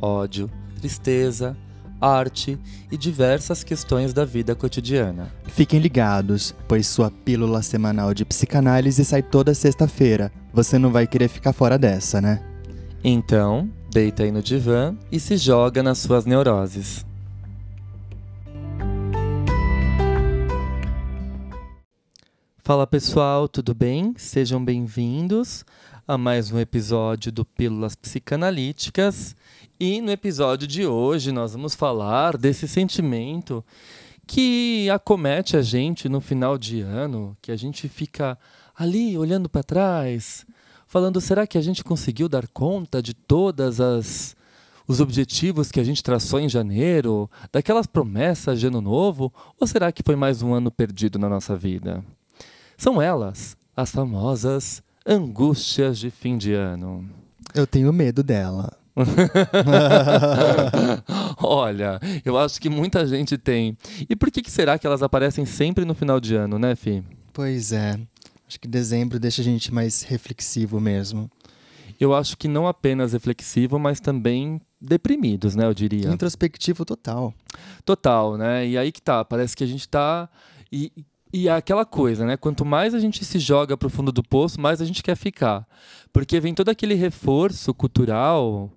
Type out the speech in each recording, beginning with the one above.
ódio, tristeza, arte e diversas questões da vida cotidiana. Fiquem ligados, pois sua pílula semanal de psicanálise sai toda sexta-feira. Você não vai querer ficar fora dessa, né? Então, deita aí no divã e se joga nas suas neuroses. Fala pessoal, tudo bem? Sejam bem-vindos a mais um episódio do Pílulas Psicanalíticas. E no episódio de hoje nós vamos falar desse sentimento que acomete a gente no final de ano, que a gente fica ali olhando para trás, falando: será que a gente conseguiu dar conta de todas as os objetivos que a gente traçou em janeiro, daquelas promessas de ano novo, ou será que foi mais um ano perdido na nossa vida? São elas, as famosas angústias de fim de ano. Eu tenho medo dela. Olha, eu acho que muita gente tem. E por que, que será que elas aparecem sempre no final de ano, né, Fih? Pois é. Acho que dezembro deixa a gente mais reflexivo mesmo. Eu acho que não apenas reflexivo, mas também deprimidos, né, eu diria. Introspectivo total. Total, né? E aí que tá, parece que a gente tá e, e é aquela coisa, né? Quanto mais a gente se joga para o fundo do poço, mais a gente quer ficar. Porque vem todo aquele reforço cultural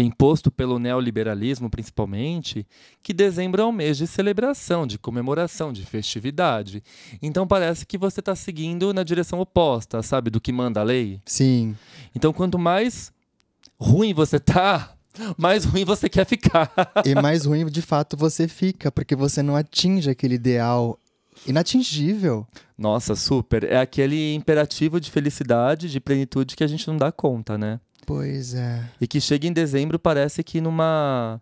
imposto pelo neoliberalismo principalmente, que dezembro é um mês de celebração, de comemoração, de festividade. Então parece que você está seguindo na direção oposta, sabe, do que manda a lei. Sim. Então quanto mais ruim você tá, mais ruim você quer ficar. e mais ruim de fato você fica, porque você não atinge aquele ideal inatingível. Nossa, super. É aquele imperativo de felicidade, de plenitude que a gente não dá conta, né? Pois é. E que chega em dezembro parece que numa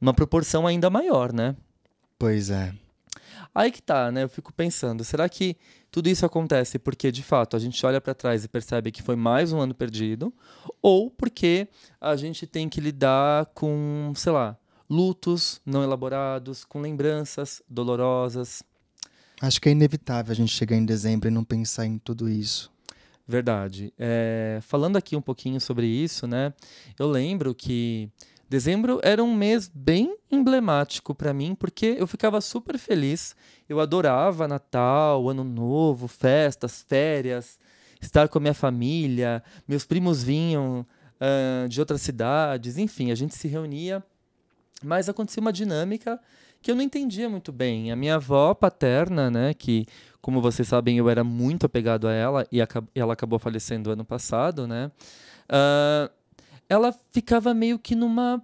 numa proporção ainda maior, né? Pois é. Aí que tá, né? Eu fico pensando, será que tudo isso acontece porque de fato a gente olha para trás e percebe que foi mais um ano perdido, ou porque a gente tem que lidar com, sei lá, lutos não elaborados, com lembranças dolorosas, Acho que é inevitável a gente chegar em dezembro e não pensar em tudo isso. Verdade. É, falando aqui um pouquinho sobre isso, né? Eu lembro que dezembro era um mês bem emblemático para mim, porque eu ficava super feliz. Eu adorava Natal, Ano Novo, festas, férias, estar com a minha família. Meus primos vinham uh, de outras cidades, enfim, a gente se reunia. Mas acontecia uma dinâmica que eu não entendia muito bem. A minha avó paterna, né, que, como vocês sabem, eu era muito apegado a ela e ela acabou falecendo ano passado, né? Uh, ela ficava meio que numa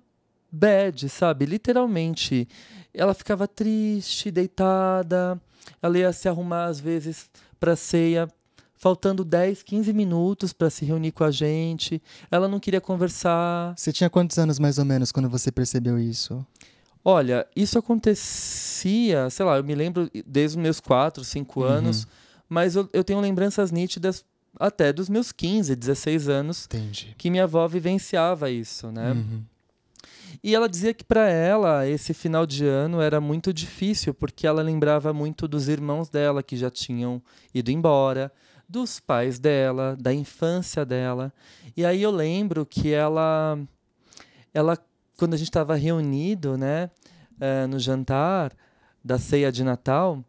bad, sabe? Literalmente. Ela ficava triste, deitada. Ela ia se arrumar às vezes para ceia, faltando 10, 15 minutos para se reunir com a gente. Ela não queria conversar. Você tinha quantos anos mais ou menos quando você percebeu isso? Olha, isso acontecia, sei lá, eu me lembro desde os meus 4, 5 uhum. anos, mas eu, eu tenho lembranças nítidas até dos meus 15, 16 anos, Entendi. que minha avó vivenciava isso, né? Uhum. E ela dizia que para ela esse final de ano era muito difícil, porque ela lembrava muito dos irmãos dela que já tinham ido embora, dos pais dela, da infância dela. E aí eu lembro que ela ela quando a gente estava reunido, né, uh, no jantar da ceia de Natal,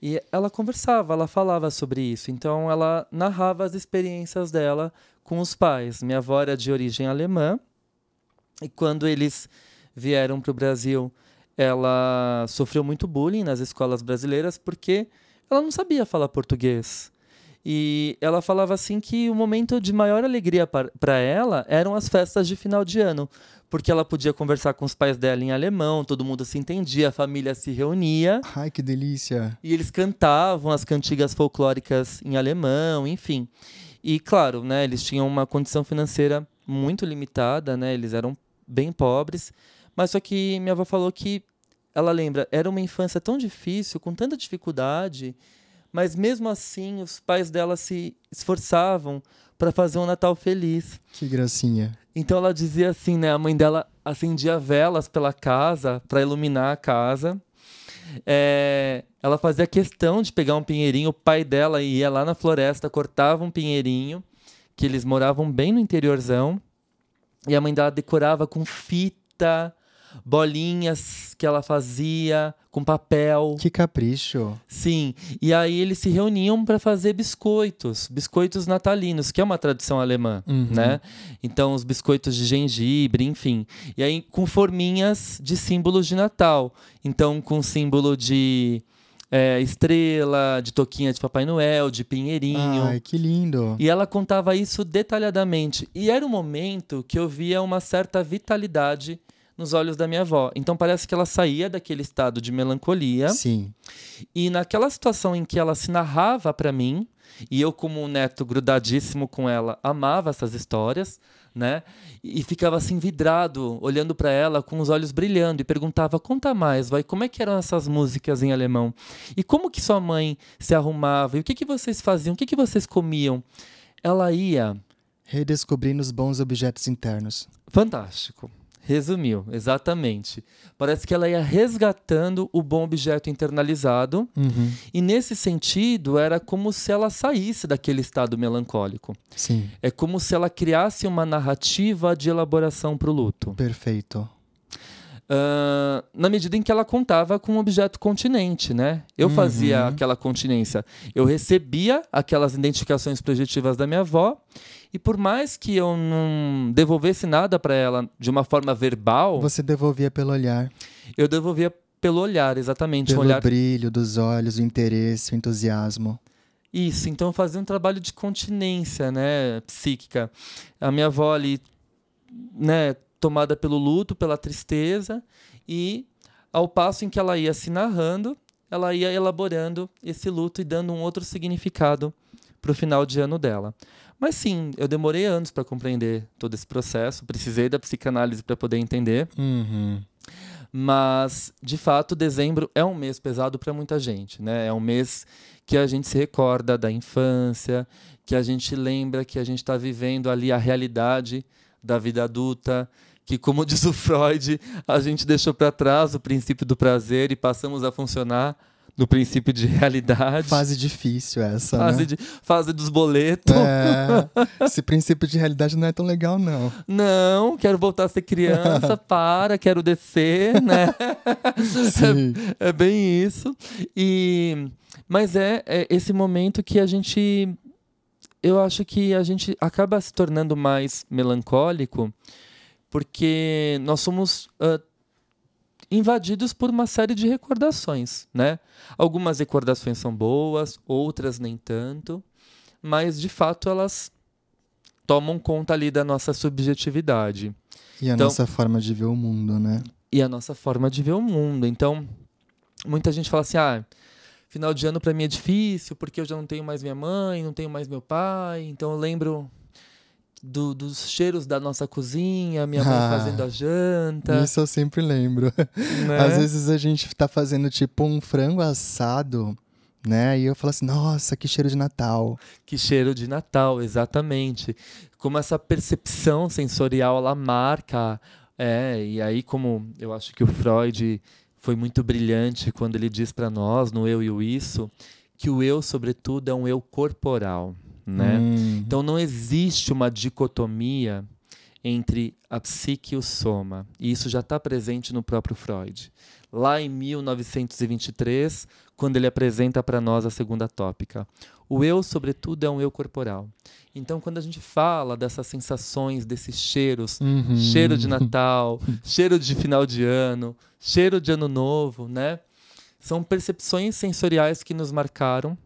e ela conversava, ela falava sobre isso. Então ela narrava as experiências dela com os pais. Minha avó era de origem alemã, e quando eles vieram para o Brasil, ela sofreu muito bullying nas escolas brasileiras porque ela não sabia falar português. E ela falava assim que o momento de maior alegria para ela eram as festas de final de ano, porque ela podia conversar com os pais dela em alemão, todo mundo se entendia, a família se reunia. Ai, que delícia! E eles cantavam as cantigas folclóricas em alemão, enfim. E claro, né, eles tinham uma condição financeira muito limitada, né? Eles eram bem pobres, mas só que minha avó falou que ela lembra, era uma infância tão difícil, com tanta dificuldade, mas mesmo assim os pais dela se esforçavam para fazer um Natal feliz. Que gracinha. Então ela dizia assim, né? A mãe dela acendia velas pela casa para iluminar a casa. É, ela fazia questão de pegar um pinheirinho. O pai dela ia lá na floresta, cortava um pinheirinho, que eles moravam bem no interiorzão. E a mãe dela decorava com fita, bolinhas que ela fazia com papel. Que capricho. Sim. E aí eles se reuniam para fazer biscoitos, biscoitos natalinos, que é uma tradição alemã, Uhum. né? Então os biscoitos de gengibre, enfim. E aí com forminhas de símbolos de Natal. Então com símbolo de é, estrela, de toquinha de Papai Noel, de pinheirinho. Ai, que lindo. E ela contava isso detalhadamente. E era um momento que eu via uma certa vitalidade nos olhos da minha avó. Então parece que ela saía daquele estado de melancolia Sim. e naquela situação em que ela se narrava para mim, e eu como um neto grudadíssimo com ela, amava essas histórias, né? E ficava assim vidrado, olhando para ela com os olhos brilhando e perguntava: "Conta mais, vai, como é que eram essas músicas em alemão? E como que sua mãe se arrumava? E o que que vocês faziam? O que que vocês comiam?" Ela ia Redescobrindo os bons objetos internos. Fantástico. Resumiu, exatamente. Parece que ela ia resgatando o bom objeto internalizado, Uhum. e nesse sentido era como se ela saísse daquele estado melancólico. Sim, É como se ela criasse uma narrativa de elaboração para o luto. perfeito. Ah, na medida em que ela contava com um objeto continente, né? Eu fazia Uhum. aquela continência. Eu recebia aquelas identificações projetivas da minha avó, e por mais que eu não devolvesse nada para ela de uma forma verbal, Você devolvia pelo olhar, eu devolvia pelo olhar, exatamente. pelo um olhar brilho dos olhos, o interesse, o entusiasmo. Isso, então eu fazia um trabalho de continência, né, psíquica. A minha avó ali, né, tomada pelo luto, pela tristeza, e ao passo em que ela ia se narrando, ela ia elaborando esse luto e dando um outro significado para o final de ano dela. Mas sim, eu demorei anos para compreender todo esse processo, precisei da psicanálise para poder entender. Uhum. Mas, de fato, dezembro é um mês pesado para muita gente, né? É um mês que a gente se recorda da infância, que a gente lembra que a gente está vivendo ali a realidade da vida adulta, que, como diz o Freud, a gente deixou para trás o princípio do prazer e passamos a funcionar no princípio de realidade. Fase difícil essa, Fase, né? de- fase dos boletos. É, esse princípio de realidade não é tão legal, não. Não, quero voltar a ser criança, para, quero descer, né? Sim. É bem isso. E mas é, é esse momento que a gente eu acho que a gente acaba se tornando mais melancólico porque nós somos ah, invadidos por uma série de recordações, né? Algumas recordações são boas, outras nem tanto, mas de fato elas tomam conta ali da nossa subjetividade E a Então- nossa forma de ver o mundo, né? e a nossa forma de ver o mundo. Então, muita gente fala assim: ah, final de ano para mim é difícil porque eu já não tenho mais minha mãe, não tenho mais meu pai, então eu lembro do- dos cheiros da nossa cozinha, minha mãe Ah, fazendo a janta. Isso eu sempre lembro. né? Às vezes a gente tá fazendo tipo um frango assado, né? E eu falo assim, nossa, que cheiro de Natal. Que cheiro de Natal, exatamente. Como essa percepção sensorial ela marca. É, e aí, como eu acho que o Freud foi muito brilhante quando ele diz para nós, no eu e o isso, que o eu, sobretudo, é um eu corporal. Né? Hum, Então não existe uma dicotomia entre a psique e o soma. E isso já está presente no próprio Freud. Lá em 1923, quando ele apresenta para nós a segunda tópica. O eu, sobretudo, é um eu corporal. Então, quando a gente fala dessas sensações, desses cheiros, uhum. cheiro de Natal, cheiro de final de ano, cheiro de ano novo, né? São percepções sensoriais que nos marcaram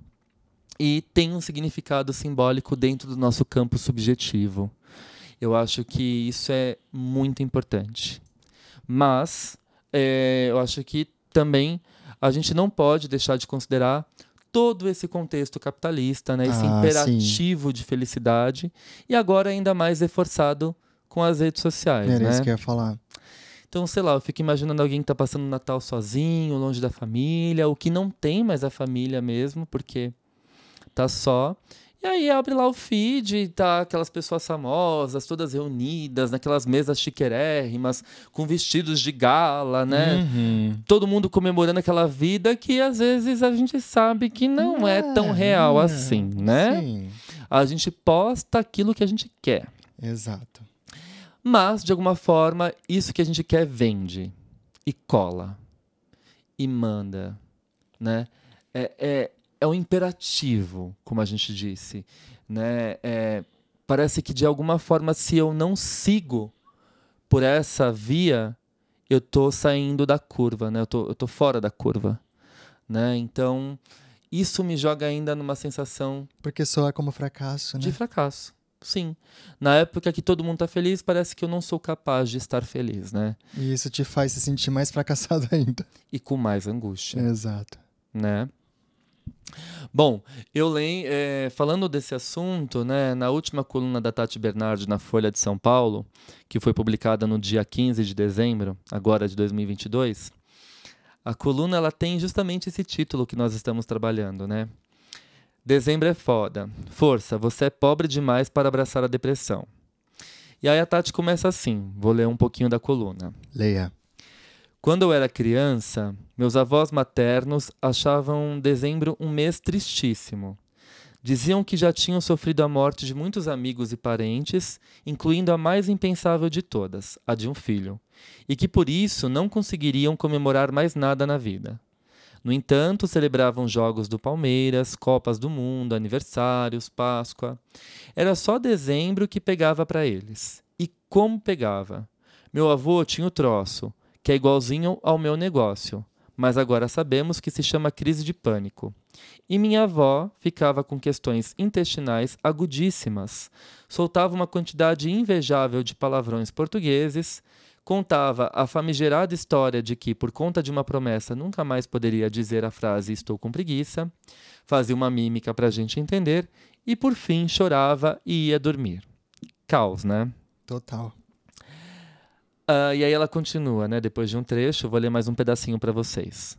e têm um significado simbólico dentro do nosso campo subjetivo. Eu acho que isso é muito importante. Mas é, eu acho que também a gente não pode deixar de considerar todo esse contexto capitalista, né? esse Ah, imperativo de felicidade, e agora ainda mais reforçado com as redes sociais, Era né? isso que eu ia falar. Então, sei lá, eu fico imaginando alguém que tá passando o Natal sozinho, longe da família, ou que não tem mais a família mesmo, porque tá só. E aí abre lá o feed e tá aquelas pessoas famosas, todas reunidas, naquelas mesas chiquérrimas, com vestidos de gala, né? Uhum. Todo mundo comemorando aquela vida que às vezes a gente sabe que não é, tão real é. assim, né? Sim, A gente posta aquilo que a gente quer. exato. Mas, de alguma forma, isso que a gente quer vende e cola e manda, né? É, é, é um imperativo, como a gente disse, né? É, parece que de alguma forma, se eu não sigo por essa via, eu tô saindo da curva, né? Eu tô, eu tô fora da curva, né? Então, isso me joga ainda numa sensação Porque soa como fracasso, né? de fracasso. Sim. Na época que todo mundo tá feliz, parece que eu não sou capaz de estar feliz, né? E isso te faz se sentir mais fracassado ainda. E com mais angústia, Exato. né? Bom, eu leio, é, falando desse assunto, né, na última coluna da Tati Bernardi na Folha de São Paulo, que foi publicada no dia 15 de dezembro, agora de 2022, a coluna ela tem justamente esse título que nós estamos trabalhando, né? Dezembro é foda. Força, você é pobre demais para abraçar a depressão. E aí a Tati começa assim, vou ler um pouquinho da coluna. Leia. Quando eu era criança, meus avós maternos achavam dezembro um mês tristíssimo. Diziam que já tinham sofrido a morte de muitos amigos e parentes, incluindo a mais impensável de todas, a de um filho, e que por isso não conseguiriam comemorar mais nada na vida. No entanto, celebravam jogos do Palmeiras, Copas do Mundo, aniversários, Páscoa. Era só dezembro que pegava para eles. E como pegava? Meu avô tinha o troço, que é igualzinho ao meu negócio, mas agora sabemos que se chama crise de pânico. E minha avó ficava com questões intestinais agudíssimas, soltava uma quantidade invejável de palavrões portugueses, contava a famigerada história de que, por conta de uma promessa, nunca mais poderia dizer a frase estou com preguiça, fazia uma mímica para a gente entender e, por fim, chorava e ia dormir. Caos, né? Total. Ah, e aí ela continua, né? Depois de um trecho, eu vou ler mais um pedacinho para vocês.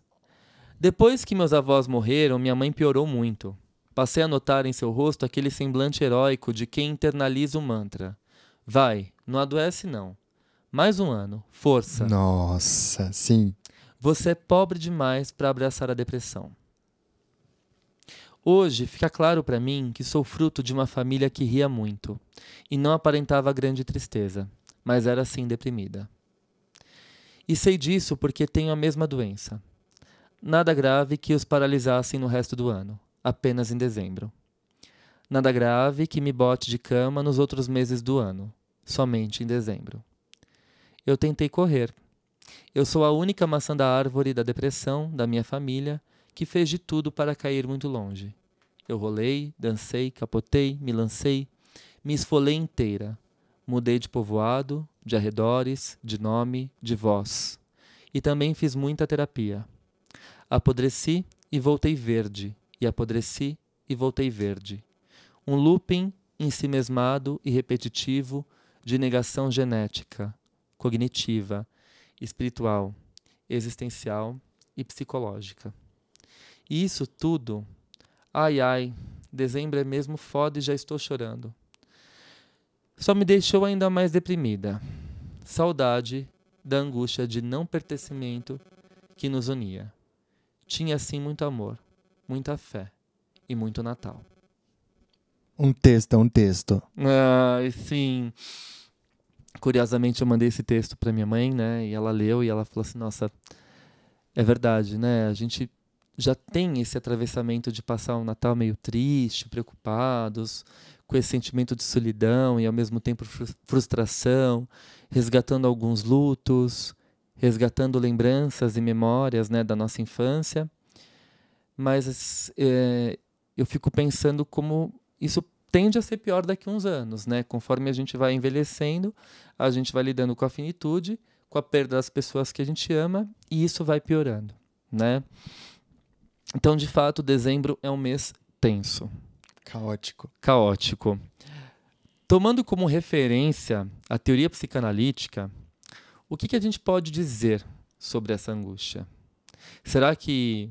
Depois que meus avós morreram, minha mãe piorou muito. Passei a notar em seu rosto aquele semblante heróico de quem internaliza o mantra. Vai, não adoece não. Mais um ano, força. Nossa, sim. Você é pobre demais para abraçar a depressão. Hoje fica claro para mim que sou fruto de uma família que ria muito e não aparentava grande tristeza, mas era sim deprimida. E sei disso porque tenho a mesma doença. Nada grave que os paralisasse no resto do ano, apenas em dezembro. Nada grave que me bote de cama nos outros meses do ano, somente em dezembro. Eu tentei correr. Eu sou a única maçã da árvore da depressão da minha família que fez de tudo para cair muito longe. Eu rolei, dancei, capotei, me lancei, me esfolei inteira. Mudei de povoado, de arredores, de nome, de voz. E também fiz muita terapia. Apodreci e voltei verde, e apodreci e voltei verde. Um looping ensimesmado e repetitivo de negação genética, cognitiva, espiritual, existencial e psicológica. E isso tudo, ai ai, dezembro é mesmo foda e já estou chorando. Só me deixou ainda mais deprimida. Saudade da angústia de não pertencimento que nos unia. Tinha sim muito amor, muita fé e muito Natal. Um texto um texto. Ai, sim. Curiosamente, eu mandei esse texto para minha mãe, né? E ela leu e ela falou assim: Nossa, é verdade, né? A gente já tem esse atravessamento de passar um Natal meio triste, preocupados, com esse sentimento de solidão e ao mesmo tempo frus- frustração, resgatando alguns lutos, resgatando lembranças e memórias, né, da nossa infância. Mas é, eu fico pensando como isso tende a ser pior daqui a uns anos, né? Conforme a gente vai envelhecendo, a gente vai lidando com a finitude, com a perda das pessoas que a gente ama, e isso vai piorando, né? Então, de fato, dezembro é um mês tenso, Caótico. caótico. tomando como referência a teoria psicanalítica, o que, que a gente pode dizer sobre essa angústia? Será que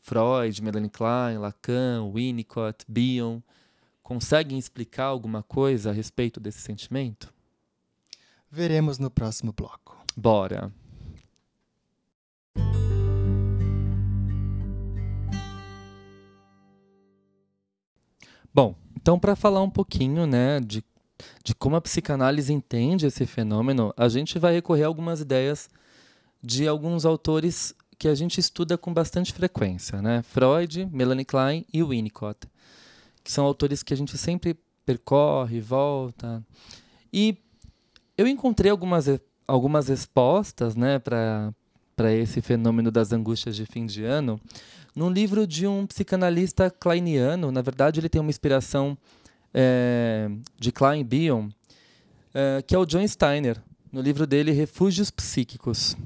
Freud, Melanie Klein, Lacan, Winnicott, Bion conseguem explicar alguma coisa a respeito desse sentimento? Veremos no próximo bloco. Bora! Bom, então para falar um pouquinho, né, de, de como a psicanálise entende esse fenômeno, a gente vai recorrer a algumas ideias de alguns autores que a gente estuda com bastante frequência, né? Freud, Melanie Klein e Winnicott, que são autores que a gente sempre percorre, volta. E eu encontrei algumas, algumas respostas, né, para para esse fenômeno das angústias de fim de ano num livro de um psicanalista kleiniano. Na verdade, ele tem uma inspiração é, de Klein Bion, é, que é o John Steiner, no livro dele Refúgios Psíquicos.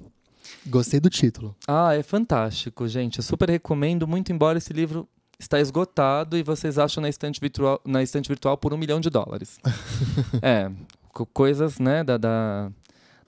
Gostei do título. Ah, é fantástico, gente. Eu super recomendo, muito embora esse livro está esgotado e vocês acham na estante virtual, na estante virtual por um milhão de dólares. é, coisas né, da, da,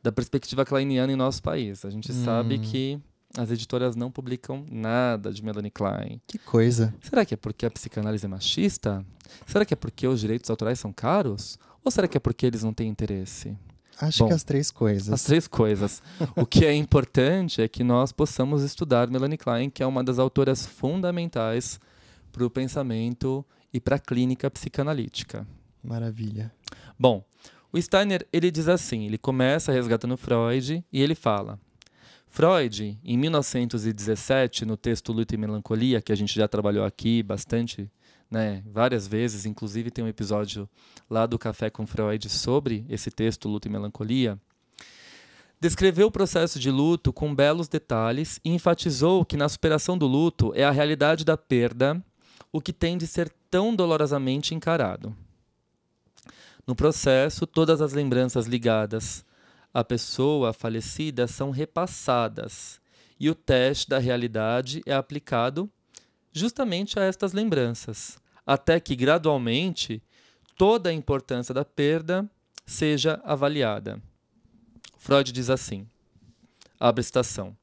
da perspectiva kleiniana em nosso país. A gente hum. sabe que as editoras não publicam nada de Melanie Klein. Que coisa. Será que é porque a psicanálise é machista? Será que é porque os direitos autorais são caros? Ou será que é porque eles não têm interesse? Acho Bom, que as três coisas. As três coisas. o que é importante é que nós possamos estudar Melanie Klein, que é uma das autoras fundamentais para o pensamento e para a clínica psicanalítica. Maravilha. Bom, o Steiner ele diz assim, ele começa resgatando Freud e ele fala Freud, em 1917, no texto Luta e Melancolia, que a gente já trabalhou aqui bastante, né, várias vezes, inclusive tem um episódio lá do Café com Freud sobre esse texto Luta e Melancolia, descreveu o processo de luto com belos detalhes e enfatizou que na superação do luto é a realidade da perda o que tem de ser tão dolorosamente encarado. No processo, todas as lembranças ligadas a pessoa falecida são repassadas e o teste da realidade é aplicado justamente a estas lembranças, até que gradualmente toda a importância da perda seja avaliada. Freud diz assim: abre citação.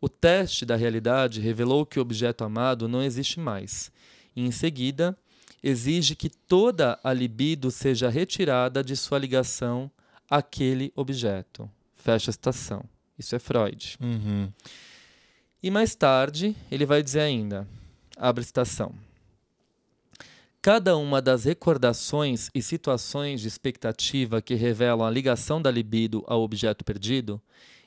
O teste da realidade revelou que o objeto amado não existe mais. E, em seguida, exige que toda a libido seja retirada de sua ligação aquele objeto. Fecha a citação. Isso é Freud. Uhum. E mais tarde, ele vai dizer ainda, abre citação. Cada uma das recordações e situações de expectativa que revelam a ligação da libido ao objeto perdido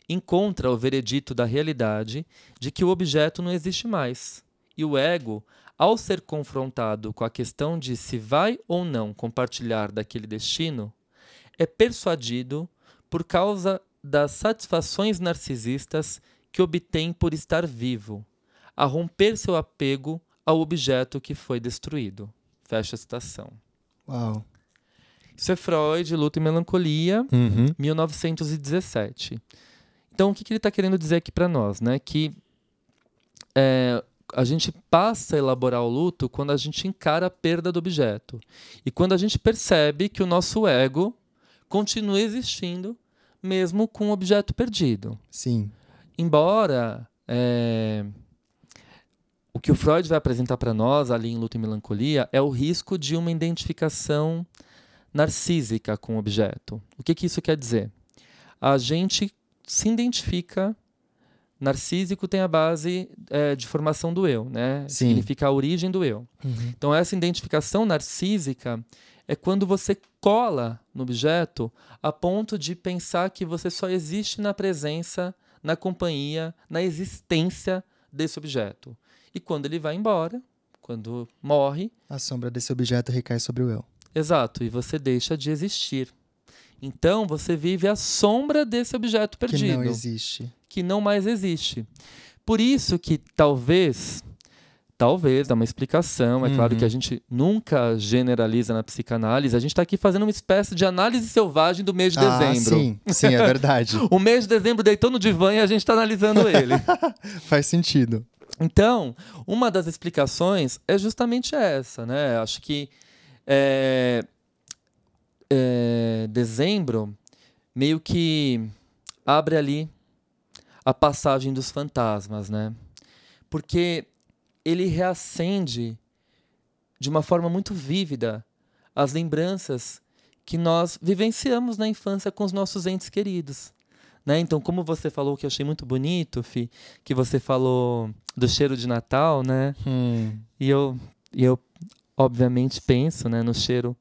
encontra o veredito da realidade de que o objeto não existe mais. E o ego, ao ser confrontado com a questão de se vai ou não compartilhar daquele destino, é persuadido por causa das satisfações narcisistas que obtém por estar vivo, a romper seu apego ao objeto que foi destruído. Fecha a citação. Uau. Isso é Freud, Luta e Melancolia, uhum. 1917. Então, o que, que ele está querendo dizer aqui para nós? Né? Que é, a gente passa a elaborar o luto quando a gente encara a perda do objeto. E quando a gente percebe que o nosso ego continua existindo, mesmo com o objeto perdido. Sim. Embora é, o que o Freud vai apresentar para nós ali em Luta e Melancolia é o risco de uma identificação narcísica com o objeto. O que, que isso quer dizer? A gente se identifica. Narcísico tem a base é, de formação do eu, né? Sim. Significa a origem do eu. Uhum. Então, essa identificação narcísica é quando você cola no objeto a ponto de pensar que você só existe na presença, na companhia, na existência desse objeto. E quando ele vai embora, quando morre. A sombra desse objeto recai sobre o eu. Exato, e você deixa de existir. Então você vive a sombra desse objeto perdido. Que não existe. Que não mais existe. Por isso que talvez Talvez, dá uma explicação. É uhum. claro que a uhum. gente nunca generaliza na psicanálise. A gente está aqui fazendo uma espécie de análise selvagem do mês de ah, dezembro. Sim, sim, é verdade. o mês de dezembro deitou no divã e a gente está analisando ele. Faz sentido. Então, uma das explicações é justamente essa, né? Acho que é, é, dezembro meio que abre ali a passagem dos fantasmas, né? Porque ele reacende de uma forma muito vívida as lembranças que nós vivenciamos na infância com os nossos entes queridos. Né? Então, como você falou, que eu achei muito bonito, Fi, que você falou do cheiro de Natal, né? Hum. E eu, e eu obviamente, penso né, no cheiro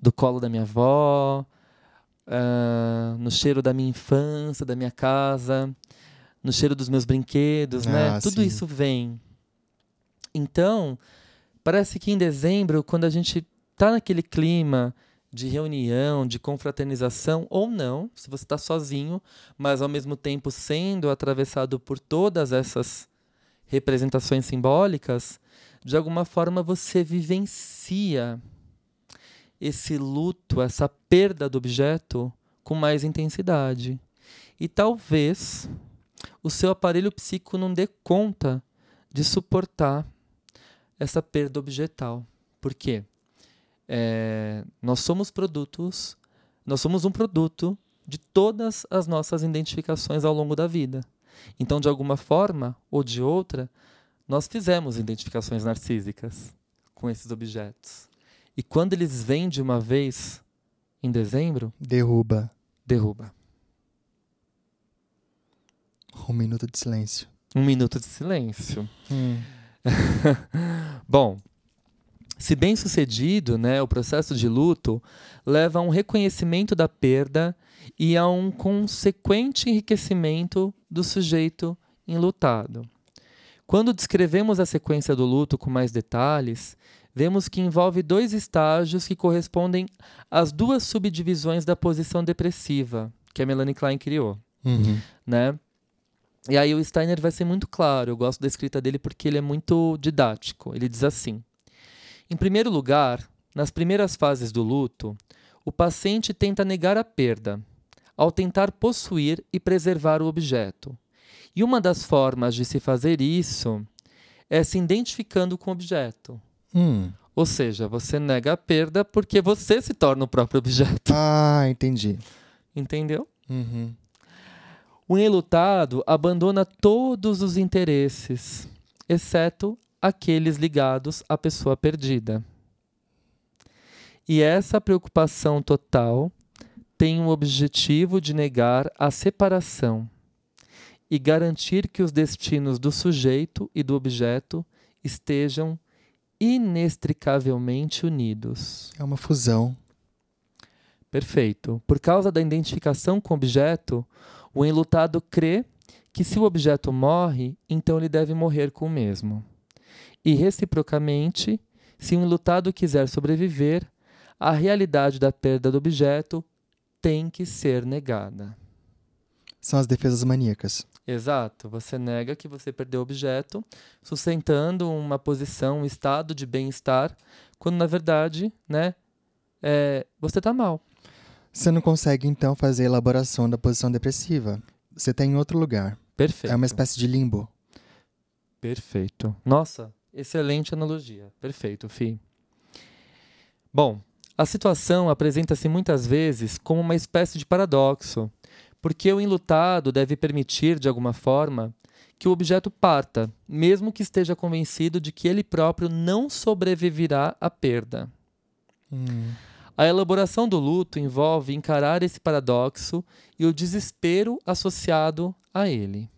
do colo da minha avó, uh, no cheiro da minha infância, da minha casa, no cheiro dos meus brinquedos, né? Ah, Tudo sim. isso vem. Então, parece que em dezembro, quando a gente tá naquele clima de reunião, de confraternização, ou não, se você está sozinho, mas ao mesmo tempo sendo atravessado por todas essas representações simbólicas, de alguma forma você vivencia esse luto, essa perda do objeto com mais intensidade. E talvez o seu aparelho psíquico não dê conta de suportar essa perda objetal. Por quê? É, nós somos produtos, nós somos um produto de todas as nossas identificações ao longo da vida. Então, de alguma forma ou de outra, nós fizemos identificações narcísicas com esses objetos. E quando eles vêm de uma vez em dezembro, Derruba. derruba. Um minuto de silêncio. Um minuto de silêncio. Hum. Bom, se bem sucedido, né, o processo de luto leva a um reconhecimento da perda e a um consequente enriquecimento do sujeito enlutado. Quando descrevemos a sequência do luto com mais detalhes, vemos que envolve dois estágios que correspondem às duas subdivisões da posição depressiva que a Melanie Klein criou Uhum. né? E aí o Steiner vai ser muito claro. Eu gosto da escrita dele porque ele é muito didático. Ele diz assim: Em primeiro lugar, nas primeiras fases do luto, o paciente tenta negar a perda, ao tentar possuir e preservar o objeto. E uma das formas de se fazer isso é se identificando com o objeto. Hum. Ou seja, você nega a perda porque você se torna o próprio objeto. Ah, entendi. Entendeu? Uhum. O enlutado abandona todos os interesses, exceto aqueles ligados à pessoa perdida. E essa preocupação total tem o objetivo de negar a separação e garantir que os destinos do sujeito e do objeto estejam inextricavelmente unidos. É uma fusão. Perfeito. Por causa da identificação com o objeto, o enlutado crê que se o objeto morre, então ele deve morrer com o mesmo. E reciprocamente, se o enlutado quiser sobreviver, a realidade da perda do objeto tem que ser negada. São as defesas maníacas. Exato. Você nega que você perdeu o objeto, sustentando uma posição, um estado de bem-estar, quando na verdade, né, é, você está mal. Você não consegue, então, fazer a elaboração da posição depressiva. Você está em outro lugar. Perfeito. É uma espécie de limbo. Perfeito. Nossa, excelente analogia. Perfeito, Fi. Bom, a situação apresenta-se muitas vezes como uma espécie de paradoxo, porque o enlutado deve permitir, de alguma forma, que o objeto parta, mesmo que esteja convencido de que ele próprio não sobreviverá à perda. Hum. A elaboração do luto envolve encarar esse paradoxo e o desespero associado a ele.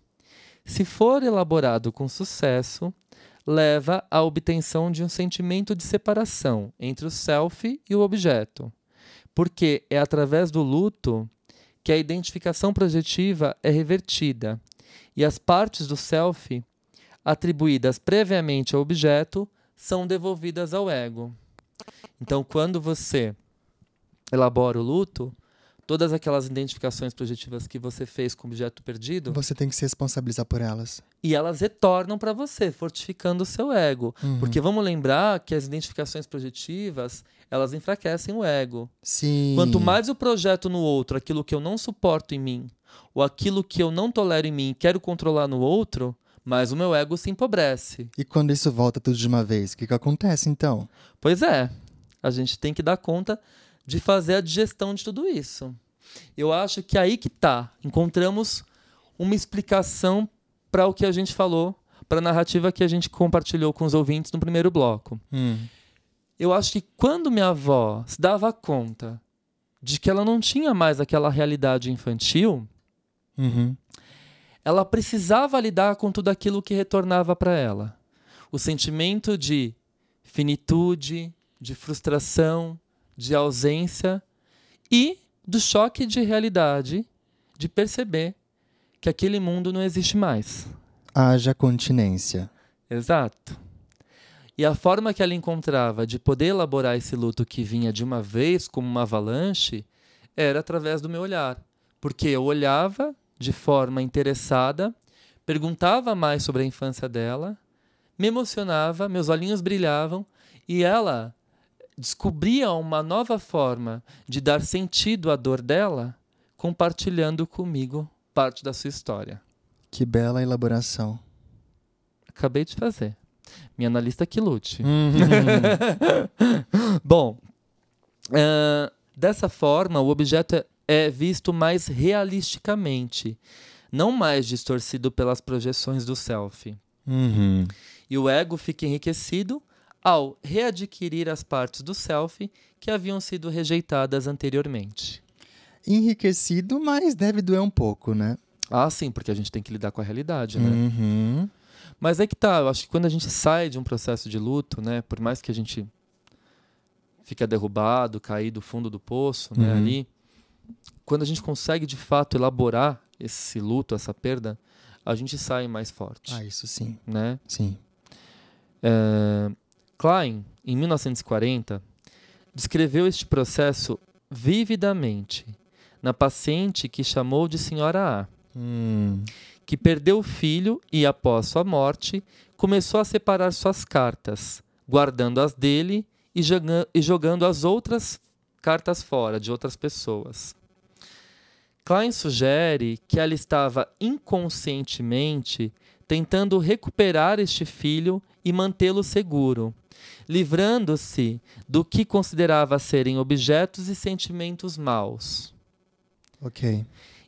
Se for elaborado com sucesso, leva à obtenção de um sentimento de separação entre o self e o objeto, porque é através do luto que a identificação projetiva é revertida e as partes do self, atribuídas previamente ao objeto, são devolvidas ao ego. Então, quando você elabora o luto, todas aquelas identificações projetivas que você fez com o objeto perdido, Você tem que se responsabilizar por elas. e elas retornam para você, fortificando o seu ego. Uhum. Porque vamos lembrar que as identificações projetivas, elas enfraquecem o ego. Sim. Quanto mais eu projeto no outro aquilo que eu não suporto em mim, ou aquilo que eu não tolero em mim quero controlar no outro, mais o meu ego se empobrece. E quando isso volta tudo de uma vez, o que, que acontece então? Pois é, a gente tem que dar conta de fazer a digestão de tudo isso. Eu acho que aí que tá. Encontramos uma explicação para o que a gente falou, para a narrativa que a gente compartilhou com os ouvintes no primeiro bloco. Hum. Eu acho que quando minha avó se dava conta de que ela não tinha mais aquela realidade infantil, Uhum. ela precisava lidar com tudo aquilo que retornava para ela. O sentimento de finitude, de frustração, de ausência e do choque de realidade de perceber que aquele mundo não existe mais. Haja continência. Exato. E a forma que ela encontrava de poder elaborar esse luto que vinha de uma vez, como uma avalanche, era através do meu olhar. Porque eu olhava de forma interessada, perguntava mais sobre a infância dela, me emocionava, meus olhinhos brilhavam e ela descobria uma nova forma de dar sentido à dor dela, compartilhando comigo parte da sua história. Que bela elaboração. Acabei de fazer. Minha analista que lute. Uhum. Bom, ah, dessa forma, o objeto é, é visto mais realisticamente, não mais distorcido pelas projeções do self. Uhum. E o ego fica enriquecido ao readquirir as partes do self que haviam sido rejeitadas anteriormente. Enriquecido, mas deve doer um pouco, né? Ah, sim, porque a gente tem que lidar com a realidade, né? Uhum. Mas é que tá, eu acho que quando a gente sai de um processo de luto, né, por mais que a gente fica derrubado, cair do fundo do poço, né, Uhum. ali, quando a gente consegue de fato elaborar esse luto, essa perda, a gente sai mais forte, Ah, isso sim. né? Sim. É, Klein, em 1940, descreveu este processo vividamente na paciente que chamou de Senhora A Hum. que perdeu o filho e, após sua morte, começou a separar suas cartas, guardando as dele e, joga- e jogando as outras cartas fora de outras pessoas. Klein sugere que ela estava inconscientemente tentando recuperar este filho e mantê-lo seguro, livrando-se do que considerava serem objetos e sentimentos maus. Ok.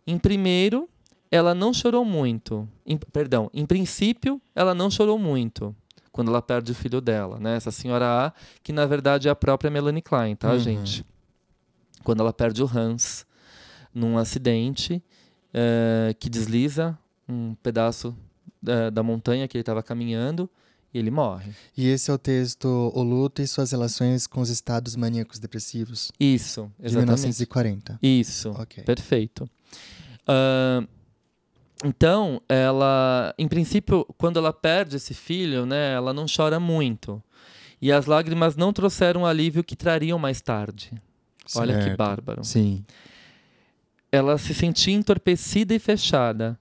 Em primeiro, ela não chorou muito. Em- perdão, em princípio, ela não chorou muito quando ela perde o filho dela, né? Essa senhora A, que na verdade é a própria Melanie Klein, tá, Uhum. gente? Quando ela perde o Hans num acidente eh, que desliza um pedaço eh, da montanha que ele estava caminhando e ele morre. E esse é o texto O Luto e Suas Relações com os Estados Maníacos Depressivos, Isso, de exatamente. 1940. Isso. Ok. Perfeito. Ah, então, ela, em princípio, quando ela perde esse filho, né, ela não chora muito. E as lágrimas não trouxeram o alívio que trariam mais tarde. Olha que Certo. bárbaro. Sim. Ela se sentia entorpecida e fechada.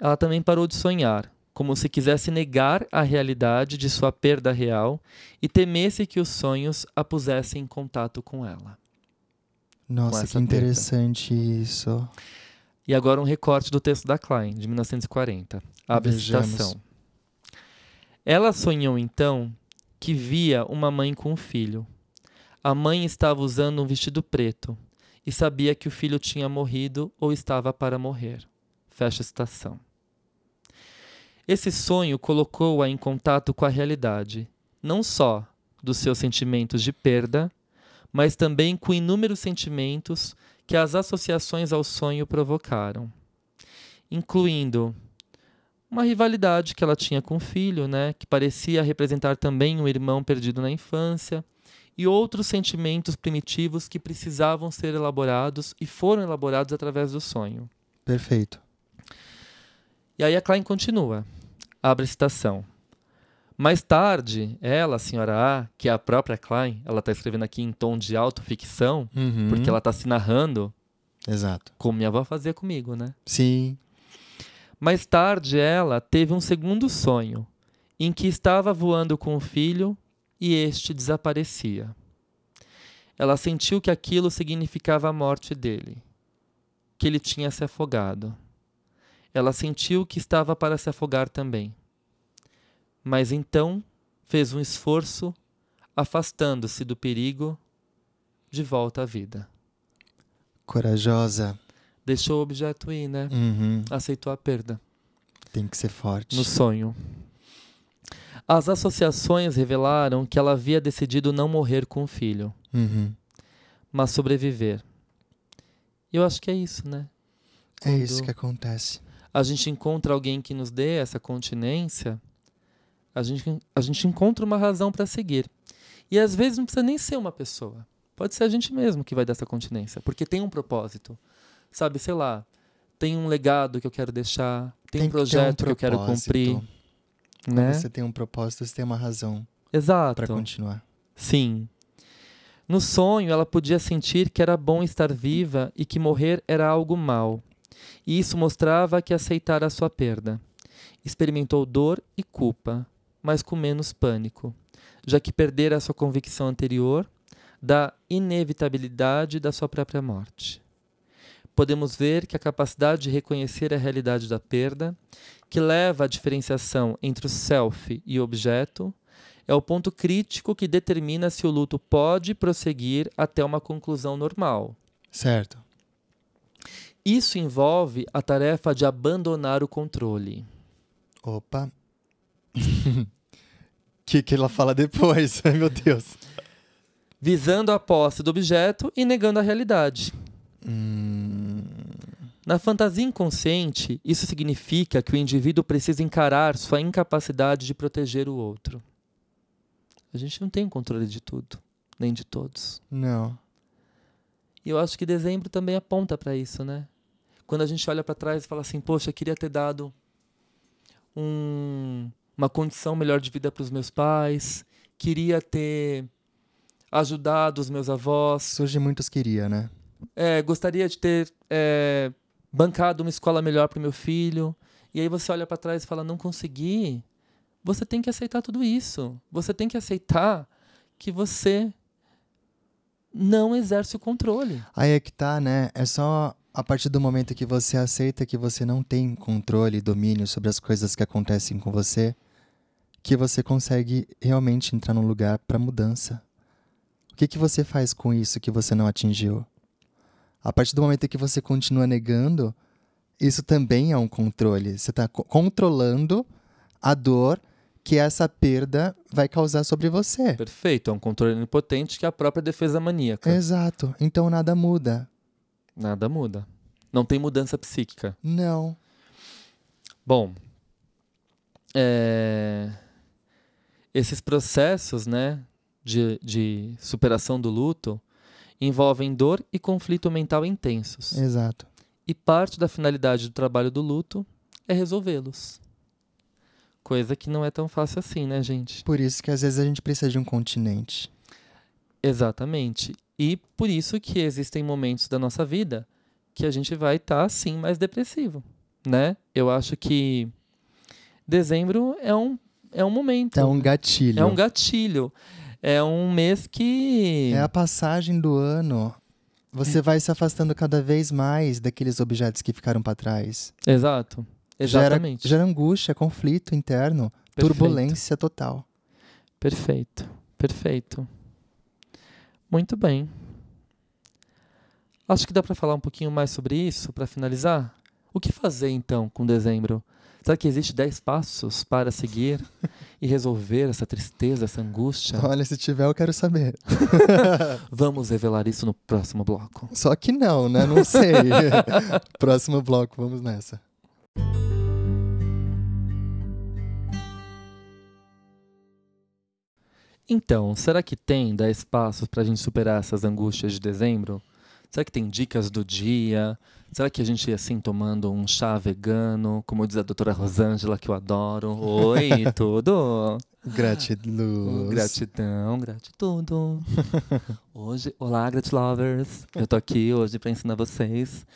Ela também parou de sonhar, como se quisesse negar a realidade de sua perda real e temesse que os sonhos a pusessem em contato com ela. Nossa, essa que perda. interessante isso. E agora um recorte do texto da Klein, de 1940. Abre a Vejamos. citação. Ela sonhou então que via uma mãe com um filho. A mãe estava usando um vestido preto e sabia que o filho tinha morrido ou estava para morrer. Fecha a citação. Esse sonho colocou-a em contato com a realidade, não só dos seus sentimentos de perda, mas também com inúmeros sentimentos que as associações ao sonho provocaram, incluindo uma rivalidade que ela tinha com o filho, né, que parecia representar também um irmão perdido na infância, e outros sentimentos primitivos que precisavam ser elaborados e foram elaborados através do sonho. Perfeito. E aí a Klein continua. Abre a citação. Mais tarde, ela, a senhora A, que é a própria Klein, ela está escrevendo aqui em tom de autoficção, Uhum. porque ela está se narrando Exato. como minha avó fazia comigo, né? Sim. Mais tarde, ela teve um segundo sonho, em que estava voando com o filho e este desaparecia. Ela sentiu que aquilo significava a morte dele, que ele tinha se afogado. Ela sentiu que estava para se afogar também. Mas então fez um esforço, afastando-se do perigo de volta à vida. Corajosa. Deixou o objeto ir, né? Uhum. Aceitou a perda. Tem que ser forte. No sonho. As associações revelaram que ela havia decidido não morrer com o filho, Uhum. mas sobreviver. Eu acho que é isso, né? É isso Quando- que acontece. A gente encontra alguém que nos dê essa continência, a gente, a gente encontra uma razão para seguir. E às vezes não precisa nem ser uma pessoa. Pode ser a gente mesmo que vai dar essa continência, porque tem um propósito. Sabe, sei lá, tem um legado que eu quero deixar, tem, um que ter projeto que eu quero cumprir, Quando né? você tem um propósito, você tem uma razão Exato. pra continuar. Sim. No sonho, ela podia sentir que era bom estar viva e que morrer era algo mal. E isso mostrava que aceitara a sua perda. Experimentou dor e culpa, mas com menos pânico, já que perdera a sua convicção anterior da inevitabilidade da sua própria morte. Podemos ver que a capacidade de reconhecer a realidade da perda, que leva à diferenciação entre o self e o objeto, é o ponto crítico que determina se o luto pode prosseguir até uma conclusão normal. Certo. Isso envolve a tarefa de abandonar o controle. Opa. O que, que ela fala depois? Ai, meu Deus. Visando a posse do objeto e negando a realidade. Hum, Na fantasia inconsciente, isso significa que o indivíduo precisa encarar sua incapacidade de proteger o outro. A gente não tem controle de tudo, nem de todos. não. E eu acho que dezembro também aponta para isso, né? Quando a gente olha para trás e fala assim, poxa, eu queria ter dado um- uma condição melhor de vida para os meus pais, queria ter ajudado os meus avós, Surge muitos queria, né? é, gostaria de ter é, bancado uma escola melhor para o meu filho. E aí você olha para trás e fala, não consegui. Você tem que aceitar tudo isso. Você tem que aceitar que você não exerce o controle. Aí é que tá, né? É só a partir do momento que você aceita que você não tem controle e domínio sobre as coisas que acontecem com você, que você consegue realmente entrar num lugar para mudança. O que, que você faz com isso que você não atingiu? A partir do momento que você continua negando, isso também é um controle. Você está controlando a dor que essa perda vai causar sobre você. Perfeito, é um controle onipotente que é a própria defesa maníaca. Exato. Então nada muda. Nada muda. Não tem mudança psíquica. Não. Bom, é, esses processos né, de, de superação do luto envolvem dor e conflito mental intensos. Exato. E parte da finalidade do trabalho do luto é resolvê-los. Coisa que não é tão fácil assim, né, gente? Por isso que às vezes a gente precisa de um continente. Exatamente. E por isso que existem momentos da nossa vida que a gente vai estar, sim, mais depressivo, né? Eu acho que dezembro é um, é um momento. É um gatilho. É um gatilho. É um mês que... É a passagem do ano. Você vai se afastando cada vez mais daqueles objetos que ficaram para trás. Exato. Exatamente. Gera, gera angústia, conflito interno, Perfeito. turbulência total. Perfeito. Perfeito. Muito bem. Acho que dá para falar um pouquinho mais sobre isso para finalizar. O que fazer então com dezembro? Será que existe 10 passos para seguir e resolver essa tristeza, essa angústia? Olha, se tiver, eu quero saber. Vamos revelar isso no próximo bloco. Só que não, né? Não sei. Próximo bloco, vamos nessa. Então, será que tem 10 passos para a gente superar essas angústias de dezembro? Será que tem dicas do dia? Será que a gente ia assim tomando um chá vegano, como diz a doutora Rosângela, que eu adoro? Oi, tudo? Gratiluz. Gratidão, gratitudo. Hoje, olá, Gratilovers. Eu tô aqui hoje para ensinar vocês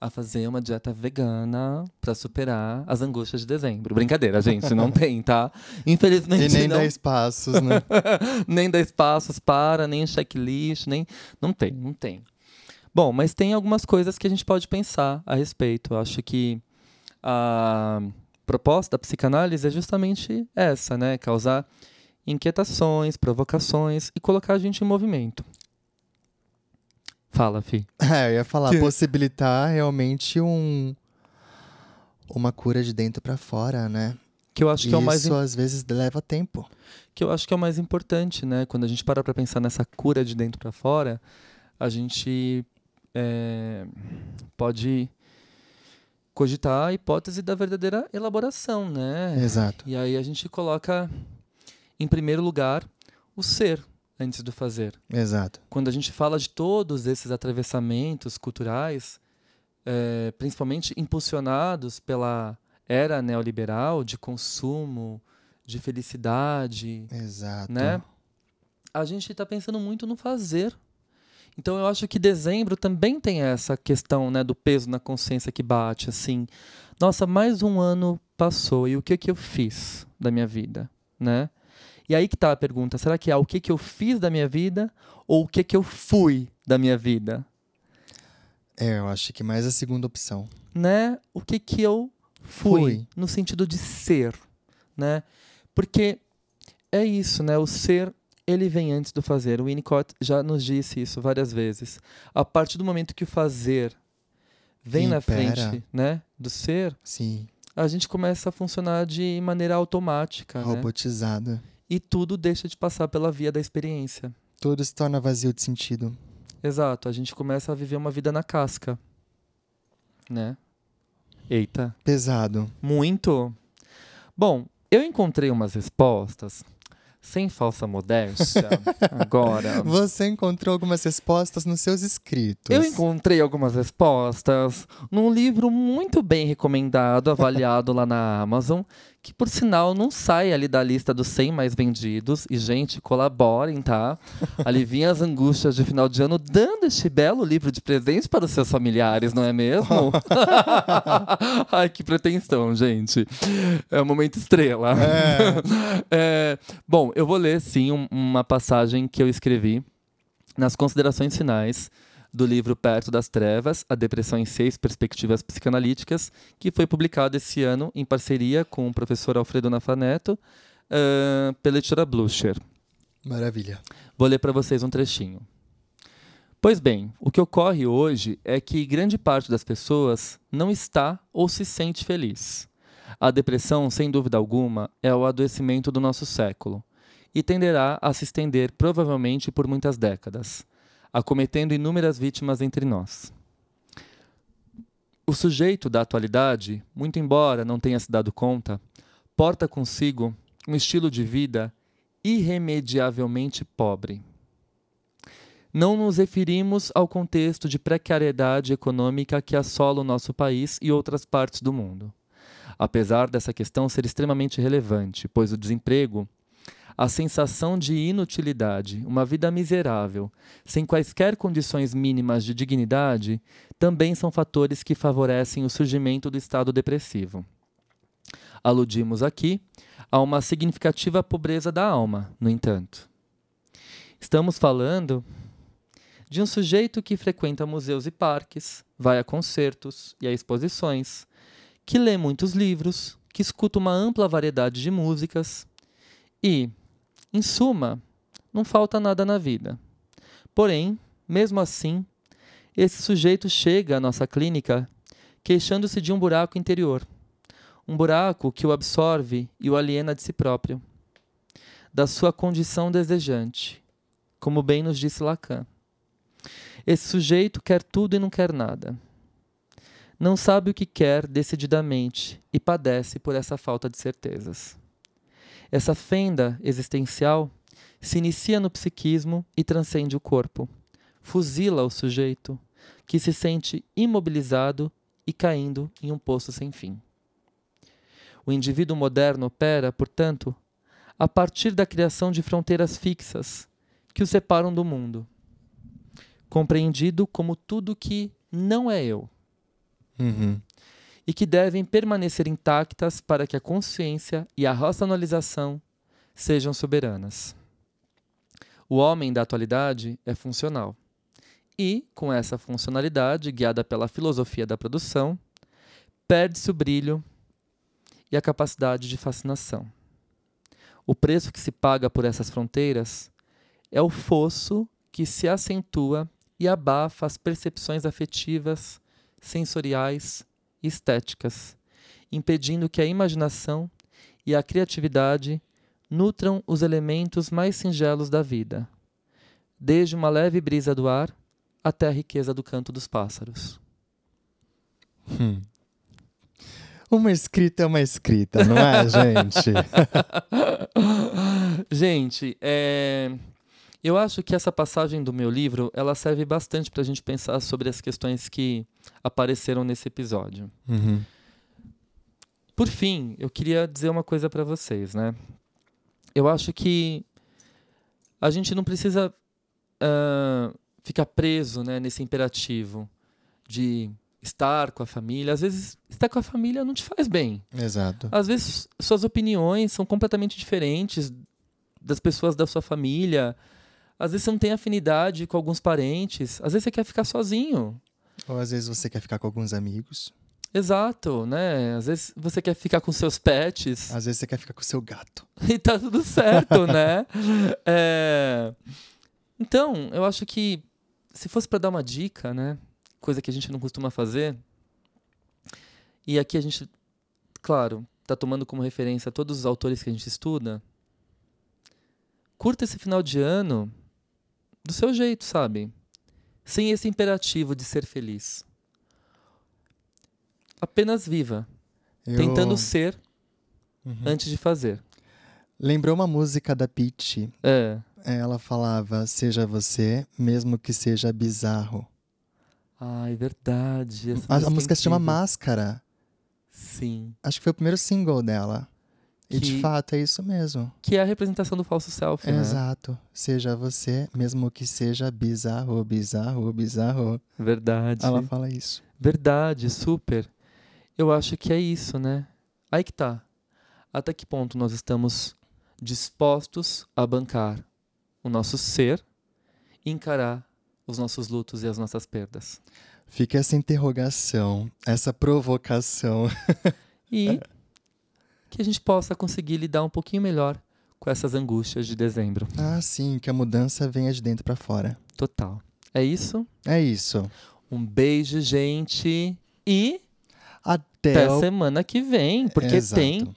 a fazer uma dieta vegana para superar as angústias de dezembro. Brincadeira, gente, não tem, tá? Infelizmente E nem não 10 passos, né? nem 10 passos para, nem checklist, nem. Não tem, não tem. Bom, mas tem algumas coisas que a gente pode pensar a respeito. Eu acho que a proposta da psicanálise é justamente essa, né? Causar inquietações, provocações e colocar a gente em movimento. Fala, Fi. É, eu ia falar, possibilitar realmente um uma cura de dentro pra fora, né? Que eu acho que é o mais Isso às vezes leva tempo. que eu acho que é o mais importante, né? Quando a gente para para pensar nessa cura de dentro para fora, a gente é, pode cogitar a hipótese da verdadeira elaboração, né? Exato. E aí a gente coloca em primeiro lugar o ser antes do fazer. Exato. Quando a gente fala de todos esses atravessamentos culturais, eh, principalmente impulsionados pela era neoliberal de consumo, de felicidade, Exato. né? A gente está pensando muito no fazer. Então eu acho que dezembro também tem essa questão, né, do peso na consciência que bate, assim. Nossa, mais um ano passou e o que que eu fiz da minha vida, né? E aí que tá a pergunta, será que é o que que eu fiz da minha vida ou o que que eu fui da minha vida, É, eu acho que mais a segunda opção. né? O que que eu fui, Fui. no sentido de ser, né? Porque é isso, né? O ser ele vem antes do fazer. O Winnicott já nos disse isso várias vezes. A partir do momento que o fazer vem na Impera. frente, né, do ser, Sim. a gente começa a funcionar de maneira automática, né? E tudo deixa de passar pela via da experiência. Tudo se torna vazio de sentido. Exato, a gente começa a viver uma vida na casca, né? Eita, Pesado. muito. Bom, eu encontrei umas respostas sem falsa modéstia. agora, Você encontrou algumas respostas nos seus escritos. eu encontrei algumas respostas num livro muito bem recomendado, avaliado lá na Amazon, que por sinal não sai ali da lista dos 100 mais vendidos. E gente, colaborem, tá? Aliviem as angústias de final de ano dando este belo livro de presente para os seus familiares, não é mesmo? Ai, que pretensão, gente. É o momento estrela. É, bom, eu vou ler sim um- uma passagem que eu escrevi nas considerações finais do livro Perto das Trevas, A Depressão em Seis Perspectivas Psicanalíticas, que foi publicado esse ano em parceria com o professor Alfredo Nafaneto, ah, pela editora Blucher. Maravilha. Vou ler para vocês um trechinho. Pois bem, o que ocorre hoje é que grande parte das pessoas não está ou se sente feliz. A depressão, sem dúvida alguma, é o adoecimento do nosso século e tenderá a se estender provavelmente por muitas décadas, acometendo inúmeras vítimas entre nós. O sujeito da atualidade, muito embora não tenha se dado conta, porta consigo um estilo de vida irremediavelmente pobre. Não nos referimos ao contexto de precariedade econômica que assola o nosso país e outras partes do mundo. Apesar dessa questão ser extremamente relevante, pois o desemprego, a sensação de inutilidade, uma vida miserável, sem quaisquer condições mínimas de dignidade, também são fatores que favorecem o surgimento do estado depressivo. Aludimos aqui a uma significativa pobreza da alma, no entanto. Estamos falando de um sujeito que frequenta museus e parques, vai a concertos e a exposições, que lê muitos livros, que escuta uma ampla variedade de músicas e, em suma, não falta nada na vida. Porém, mesmo assim, esse sujeito chega à nossa clínica queixando-se de um buraco interior um buraco que o absorve e o aliena de si próprio, da sua condição desejante, como bem nos disse Lacan. Esse sujeito quer tudo e não quer nada. Não sabe o que quer decididamente e padece por essa falta de certezas. Essa fenda existencial se inicia no psiquismo e transcende o corpo. Fuzila o sujeito, que se sente imobilizado e caindo em um poço sem fim. O indivíduo moderno opera, portanto, a partir da criação de fronteiras fixas que o separam do mundo, compreendido como tudo que não é eu, Uhum. E que devem permanecer intactas para que a consciência e a racionalização sejam soberanas. O homem da atualidade é funcional. E, com essa funcionalidade, guiada pela filosofia da produção, perde-se o brilho e a capacidade de fascinação. O preço que se paga por essas fronteiras é o fosso que se acentua e abafa as percepções afetivas, sensoriais estéticas, impedindo que a imaginação e a criatividade nutram os elementos mais singelos da vida, desde uma leve brisa do ar até a riqueza do canto dos pássaros. Hum. Uma escrita é uma escrita, não é, gente? gente, é... eu acho que essa passagem do meu livro ela serve bastante para a gente pensar sobre as questões que apareceram nesse episódio. Uhum. Por fim, eu queria dizer uma coisa para vocês, né? Eu acho que a gente não precisa uh, ficar preso né, nesse imperativo de estar com a família. Às vezes, estar com a família não te faz bem. Exato. Às vezes, suas opiniões são completamente diferentes das pessoas da sua família. Às vezes, você não tem afinidade com alguns parentes. Às vezes, você quer ficar sozinho. Ou às vezes, você quer ficar com alguns amigos. Exato, né? Às vezes você quer ficar com seus pets. Às vezes você quer ficar com seu gato. E tá tudo certo, né? É... Então, eu acho que se fosse para dar uma dica, né? coisa que a gente não costuma fazer. E aqui a gente, claro, está tomando como referência todos os autores que a gente estuda. Curta esse final de ano do seu jeito, sabe? Sem esse imperativo de ser feliz. Apenas viva, Eu... tentando ser uhum. antes de fazer. Lembrou uma música da Peach. É. Ela falava: Seja você, mesmo que seja bizarro. Ah, é verdade. A, a, música se chama Máscara. Sim. Acho que foi o primeiro single dela. Que, e de fato é isso mesmo. Que é a representação do falso self, é né? Exato. Seja você, mesmo que seja bizarro, bizarro, bizarro. Verdade. Ela fala isso. Verdade, super. Eu acho que é isso, né? Aí que tá. Até que ponto nós estamos dispostos a bancar o nosso ser e encarar os nossos lutos e as nossas perdas. Fica essa interrogação, essa provocação. e que a gente possa conseguir lidar um pouquinho melhor com essas angústias de dezembro. Ah, sim, que a mudança venha de dentro para fora. Total. É isso? É isso. Um beijo, gente. E até, até o... semana que vem, porque Exato. tem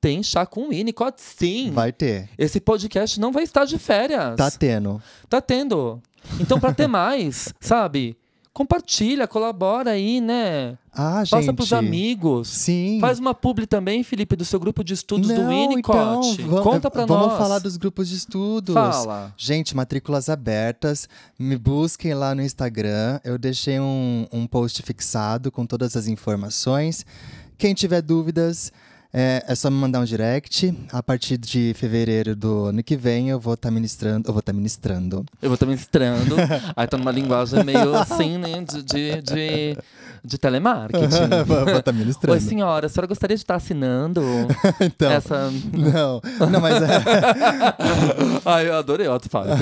tem chá com Winnicott, sim. Vai ter. Esse podcast não vai estar de férias. Tá tendo. Tá tendo. Então, para ter mais, sabe? Compartilha, colabora aí, né? Ah, Passa gente. pros amigos. Sim. Faz uma publi também, Felipe, do seu grupo de estudos Não, do Winnicott. Então, Conta pra vamos nós. Vamos falar dos grupos de estudos. Fala. Gente, matrículas abertas. Me busquem lá no Instagram. Eu deixei um, um post fixado com todas as informações. Quem tiver dúvidas, é, é, só me mandar um direct. A partir de fevereiro do ano que vem, eu vou estar tá ministrando. Eu vou estar tá ministrando. Eu vou estar tá ministrando. Aí tá numa linguagem meio assim, né? De, de, de, de telemarketing. tá ministrando. Oi, senhora, a senhora gostaria de estar assinando então, essa. Não, não, mas. É... Ai, eu adorei o fala,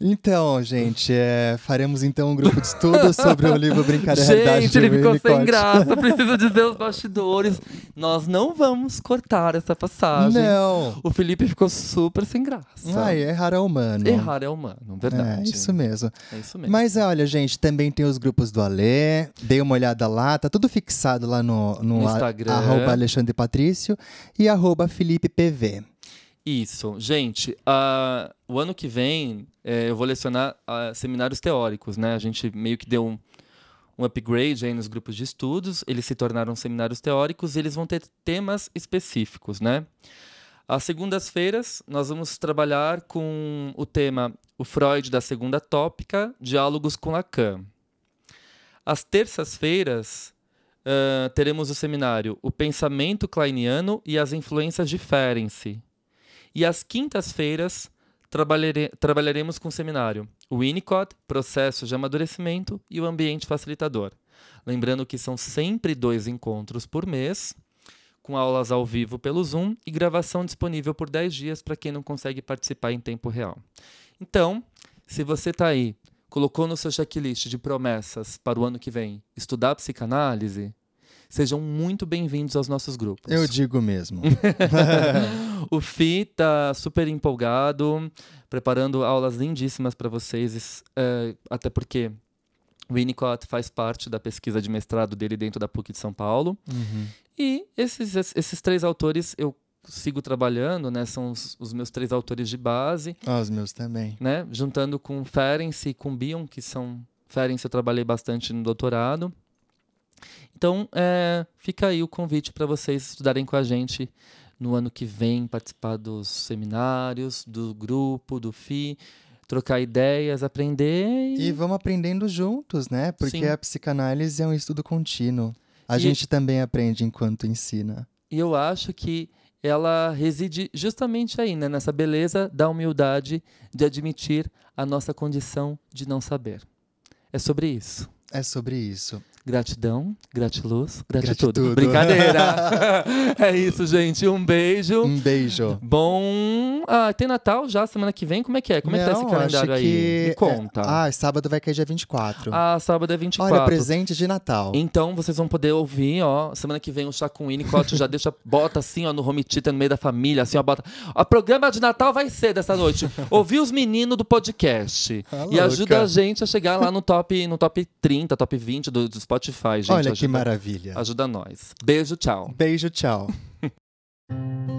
Então, gente, é, faremos então um grupo de estudo sobre o livro Brincar e Realidade. Gente, ele ficou sem graça. Preciso dizer os bastidores. Nós não vamos vamos cortar essa passagem. Não. O Felipe ficou super sem graça. Ai, errar é humano. Errar é humano, verdade. É isso mesmo. É isso mesmo. Mas olha, gente, também tem os grupos do Alê. Dei uma olhada lá, tá tudo fixado lá no, no, no Instagram. A, arroba Alexandre Patrício e arroba Felipe PV. Isso. Gente, uh, o ano que vem é, eu vou lecionar uh, seminários teóricos, né? A gente meio que deu um um upgrade aí nos grupos de estudos, eles se tornaram seminários teóricos e eles vão ter temas específicos, né? Às segundas-feiras, nós vamos trabalhar com o tema O Freud da Segunda Tópica, Diálogos com Lacan. Às terças-feiras, uh, teremos o seminário O Pensamento Kleiniano e as Influências Diferem-se. E às quintas-feiras, trabalhare trabalharemos com o seminário o Winnicott, processo de amadurecimento e o ambiente facilitador. Lembrando que são sempre dois encontros por mês, com aulas ao vivo pelo Zoom e gravação disponível por 10 dias para quem não consegue participar em tempo real. Então, se você está aí, colocou no seu checklist de promessas para o ano que vem estudar psicanálise, sejam muito bem-vindos aos nossos grupos. Eu digo mesmo. O Fi tá super empolgado, preparando aulas lindíssimas para vocês, é, até porque o Winnicott faz parte da pesquisa de mestrado dele dentro da PUC de São Paulo. Uhum. E esses, esses três autores eu sigo trabalhando, né? São os, os meus três autores de base, Ah, os meus também. né? Juntando com Ferenc e com Bion, que são... Ferenc eu trabalhei bastante no doutorado. Então, é, fica aí o convite para vocês estudarem com a gente no ano que vem, participar dos seminários, do grupo, do FI, trocar ideias, aprender e... E vamos aprendendo juntos, né? Porque Sim. a psicanálise é um estudo contínuo. A E- gente também aprende enquanto ensina. E eu acho que ela reside justamente aí, né? nessa beleza da humildade de admitir a nossa condição de não saber. É sobre isso. É sobre isso. Gratidão, gratiluz, gratitude. Gratitude. Brincadeira! é isso, gente. Um beijo. Um beijo. Bom. Ah, tem Natal já semana que vem? Como é que é? Como é que tá esse Não, calendário aí? que- Me conta. Ah, sábado vai cair dia 24. Ah, sábado é 24. Olha, presente de Natal. Então vocês vão poder ouvir, ó. Semana que vem o com Winnicott já deixa, bota assim, ó, no home theater, no meio da família, assim, ó, bota. O programa de Natal vai ser dessa noite. Ouvir os meninos do podcast. Tá e ajuda a gente a chegar lá no top, no top 30, top 20 do, do Spotify, gente. Olha que maravilha. Ajuda nós. Beijo, tchau. Beijo, tchau.